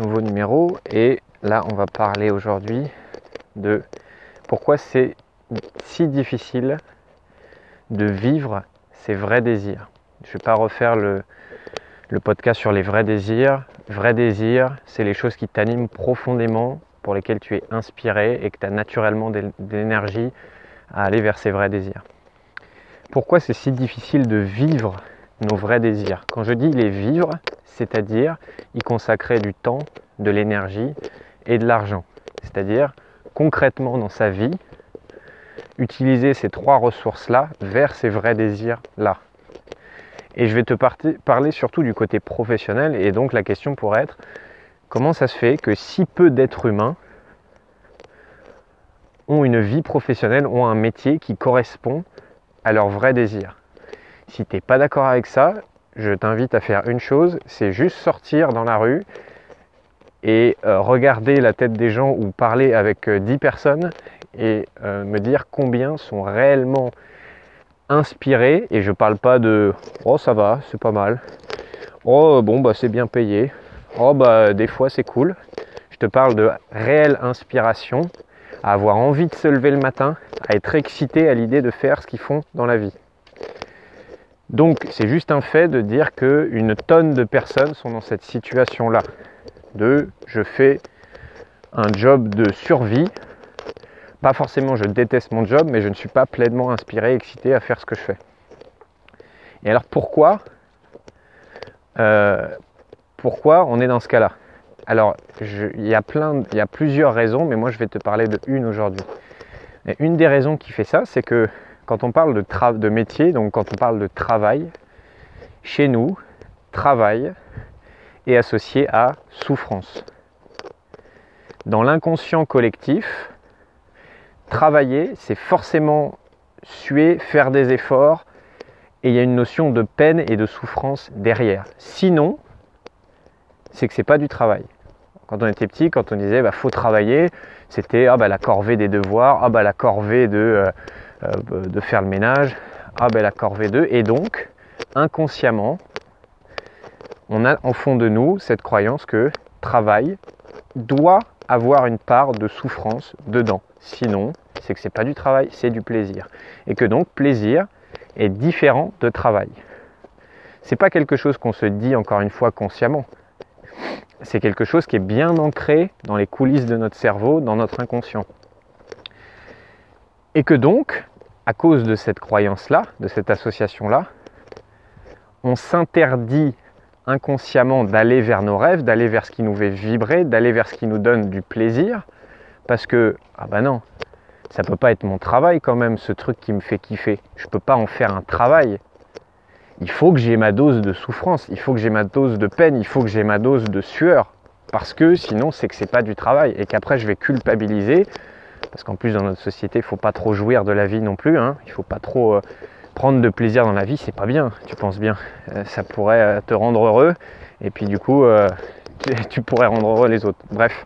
nouveau numéro et là on va parler aujourd'hui de pourquoi c'est si difficile de vivre ses vrais désirs. Je ne vais pas refaire le, le podcast sur les vrais désirs. Vrais désirs, c'est les choses qui t'animent profondément, pour lesquelles tu es inspiré et que tu as naturellement de l'énergie à aller vers ces vrais désirs. Pourquoi c'est si difficile de vivre nos vrais désirs? Quand je dis les vivre, c'est-à-dire y consacrer du temps, de l'énergie et de l'argent. C'est-à-dire concrètement dans sa vie, utiliser ces trois ressources-là vers ces vrais désirs-là. Et je vais te parler surtout du côté professionnel et donc la question pourrait être comment ça se fait que si peu d'êtres humains ont une vie professionnelle, ont un métier qui correspond à leurs vrais désirs? Si tu n'es pas d'accord avec ça, je t'invite à faire une chose, c'est juste sortir dans la rue et euh, regarder la tête des gens ou parler avec 10 euh, personnes et euh, me dire combien sont réellement inspirés. Et je parle pas de oh ça va, c'est pas mal. Oh bon bah c'est bien payé. Oh bah des fois c'est cool. Je te parle de réelle inspiration, à avoir envie de se lever le matin, à être excité à l'idée de faire ce qu'ils font dans la vie. Donc c'est juste un fait de dire qu'une tonne de personnes sont dans cette situation-là. De je fais un job de survie. Pas forcément je déteste mon job, mais je ne suis pas pleinement inspiré, excité à faire ce que je fais. Et alors pourquoi euh, Pourquoi on est dans ce cas-là? Alors il y, a plein, y a plusieurs raisons, mais moi je vais te parler de aujourd'hui. une des raisons qui fait ça, c'est que quand on parle de, de métier, donc quand on parle de travail, chez nous, travail est associé à souffrance. Dans l'inconscient collectif, travailler, c'est forcément suer, faire des efforts, et il y a une notion de peine et de souffrance derrière. Sinon, c'est que c'est pas du travail. Quand on était petit, quand on disait bah faut travailler, c'était ah bah la corvée des devoirs, ah bah la corvée de euh, de faire le ménage, ah ben la corvée 2, et donc inconsciemment, on a en fond de nous cette croyance que travail doit avoir une part de souffrance dedans. Sinon, c'est que c'est pas du travail, c'est du plaisir. Et que donc plaisir est différent de travail. C'est pas quelque chose qu'on se dit encore une fois consciemment. C'est quelque chose qui est bien ancré dans les coulisses de notre cerveau, dans notre inconscient. Et que donc, à cause de cette croyance-là, de cette association-là, on s'interdit inconsciemment d'aller vers nos rêves, d'aller vers ce qui nous fait vibrer, d'aller vers ce qui nous donne du plaisir, parce que, ah ben non, ça peut pas être mon travail quand même, ce truc qui me fait kiffer. Je peux pas en faire un travail. Il faut que j'ai ma dose de souffrance, il faut que j'ai ma dose de peine, il faut que j'ai ma dose de sueur, parce que sinon c'est que c'est pas du travail et qu'après je vais culpabiliser parce qu'en plus dans notre société, il faut pas trop jouir de la vie non plus. Hein. Il faut pas trop euh, prendre de plaisir dans la vie, c'est pas bien, tu penses bien. Euh, ça pourrait euh, te rendre heureux, et puis du coup, tu, pourrais rendre heureux les autres. Bref.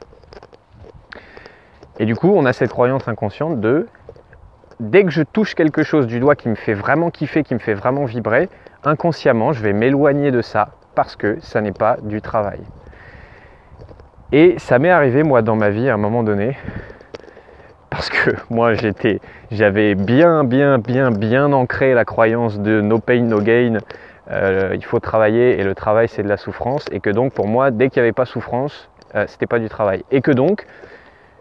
Et du coup, on a cette croyance inconsciente de dès que je touche quelque chose du doigt qui me fait vraiment kiffer, qui me fait vraiment vibrer, inconsciemment, je vais m'éloigner de ça parce que ça n'est pas du travail. Et ça m'est arrivé, moi, dans ma vie, à un moment donné, parce que moi j'avais bien, bien, bien, bien ancré la croyance de no pain, no gain. Euh, il faut travailler et le travail c'est de la souffrance et que donc pour moi dès qu'il n'y avait pas souffrance, euh, c'était pas du travail et que donc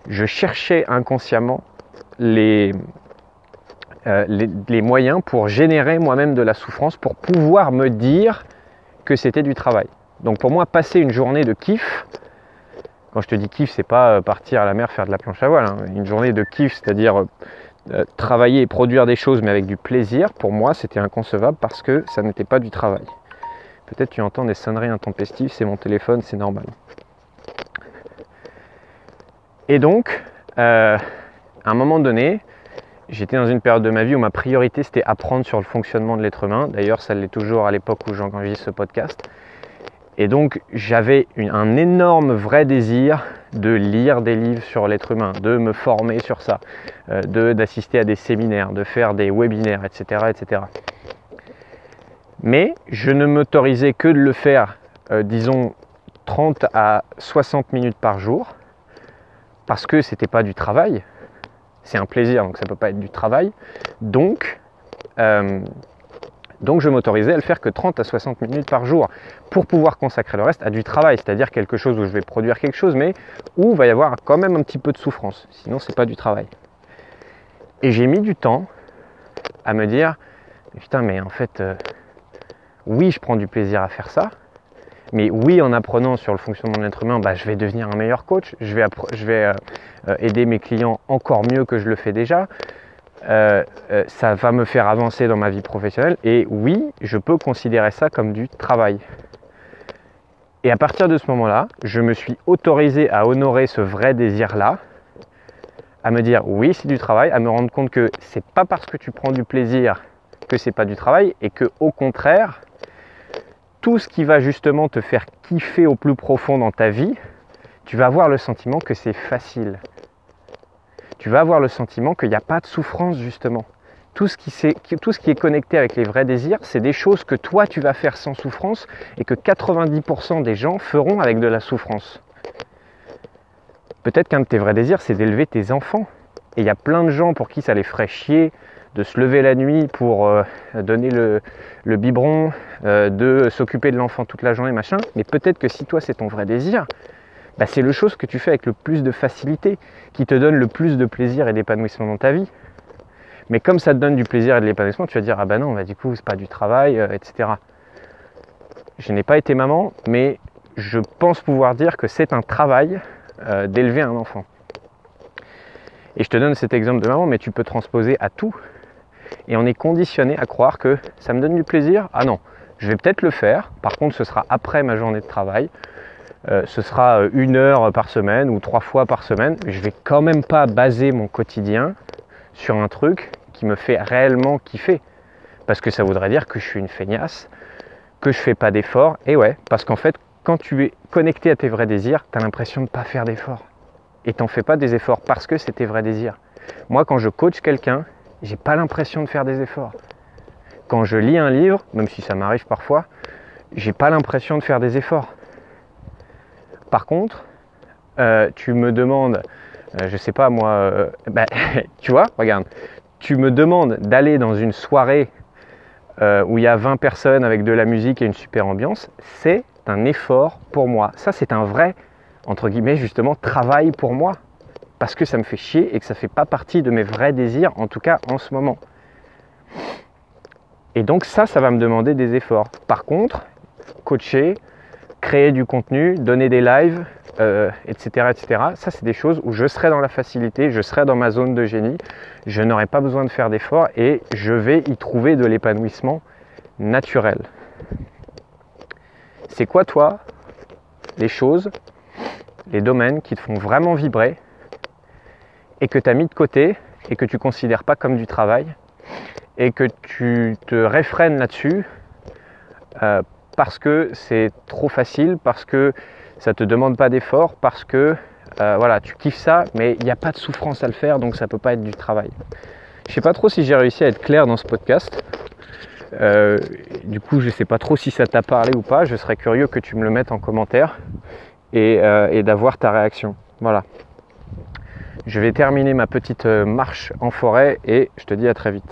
je cherchais inconsciemment euh, les, les, moyens pour générer moi-même de la souffrance pour pouvoir me dire que c'était du travail. Donc pour moi passer une journée de kiff, quand je te dis kiff, c'est pas euh, partir à la mer faire de la planche à voile. Hein. Une journée de kiff, c'est-à-dire euh, euh, travailler et produire des choses mais avec du plaisir, pour moi c'était inconcevable parce que ça n'était pas du travail. Peut-être tu entends des sonneries intempestives, c'est mon téléphone, c'est normal. Et donc, à un moment donné, j'étais dans une période de ma vie où ma priorité c'était apprendre sur le fonctionnement de l'être humain. D'ailleurs, ça l'est toujours à l'époque où j'enregistre ce podcast. Et donc j'avais un énorme vrai désir de lire des livres sur l'être humain, de me former sur ça, euh, d'assister à des séminaires, de faire des webinaires, etc. etc. Mais je ne m'autorisais que de le faire, euh, disons, 30 à 60 minutes par jour parce que c'était pas du travail. C'est un plaisir, donc ça peut pas être du travail. Donc, euh, donc je m'autorisais à le faire que 30 à 60 minutes par jour pour pouvoir consacrer le reste à du travail, c'est-à-dire quelque chose où je vais produire quelque chose, mais où il va y avoir quand même un petit peu de souffrance. Sinon, c'est pas du travail. Et j'ai mis du temps à me dire, putain, mais en fait, euh, oui, je prends du plaisir à faire ça, mais oui, en apprenant sur le fonctionnement de l'être humain, bah, je vais devenir un meilleur coach, je vais, euh, euh, aider mes clients encore mieux que je le fais déjà. Euh, ça va me faire avancer dans ma vie professionnelle et oui, je peux considérer ça comme du travail. Et à partir de ce moment-là, je me suis autorisé à honorer ce vrai désir-là, à me dire oui, c'est du travail, à me rendre compte que c'est pas parce que tu prends du plaisir que c'est pas du travail et que au contraire, tout ce qui va justement te faire kiffer au plus profond dans ta vie, tu vas avoir le sentiment que c'est facile. Tu vas avoir le sentiment qu'il n'y a pas de souffrance justement. Tout ce, qui est connecté avec les vrais désirs, c'est des choses que toi tu vas faire sans souffrance et que 90% des gens feront avec de la souffrance. Peut-être qu'un de tes vrais désirs, c'est d'élever tes enfants. Et il y a plein de gens pour qui ça les ferait chier de se lever la nuit pour euh, donner le, biberon, euh, de s'occuper de l'enfant toute la journée, machin. Mais peut-être que si toi c'est ton vrai désir, bah, c'est le chose que tu fais avec le plus de facilité, qui te donne le plus de plaisir et d'épanouissement dans ta vie. Mais comme ça te donne du plaisir et de l'épanouissement, tu vas dire ah bah non, bah du coup c'est pas du travail, euh, etc. Je n'ai pas été maman, mais je pense pouvoir dire que c'est un travail d'élever un enfant. Et je te donne cet exemple de maman, mais tu peux transposer à tout et on est conditionné à croire que ça me donne du plaisir. Ah non, je vais peut-être le faire. Par contre, ce sera après ma journée de travail. Euh, ce sera euh, une heure par semaine ou trois fois par semaine. Je vais quand même pas baser mon quotidien sur un truc qui me fait réellement kiffer. Parce que ça voudrait dire que je suis une feignasse, que je fais pas d'efforts. Et ouais, parce qu'en fait, quand tu es connecté à tes vrais désirs, tu as l'impression de ne pas faire d'efforts. Et t'en fais pas des efforts parce que c'est tes vrais désirs. Moi, quand je coach quelqu'un, j'ai pas l'impression de faire des efforts. Quand je lis un livre, même si ça m'arrive parfois, j'ai pas l'impression de faire des efforts. Par contre, euh, tu me demandes, euh, je sais pas moi, euh, bah, tu vois, regarde, tu me demandes d'aller dans une soirée où il y a 20 personnes avec de la musique et une super ambiance, c'est un effort pour moi. Ça, c'est un vrai, entre guillemets, justement, travail pour moi parce que ça me fait chier et que ça ne fait pas partie de mes vrais désirs, en tout cas en ce moment. Et donc ça, ça va me demander des efforts. Par contre, coacher, créer du contenu, donner des lives, etc., euh, etc., ça c'est des choses où je serai dans la facilité, je serai dans ma zone de génie, je n'aurai pas besoin de faire d'efforts et je vais y trouver de l'épanouissement naturel. C'est quoi toi les choses, les domaines qui te font vraiment vibrer et que tu as mis de côté et que tu considères pas comme du travail et que tu te réfrènes là-dessus euh, parce que c'est trop facile, parce que ça te demande pas d'effort, parce que euh, voilà, tu kiffes ça, mais il n'y a pas de souffrance à le faire, donc ça peut pas être du travail. Je sais pas trop si j'ai réussi à être clair dans ce podcast. Euh, du coup, je sais pas trop si ça t'a parlé ou pas. Je serais curieux que tu me le mettes en commentaire et, et d'avoir ta réaction. Voilà. Je vais terminer ma petite euh, marche en forêt et je te dis à très vite.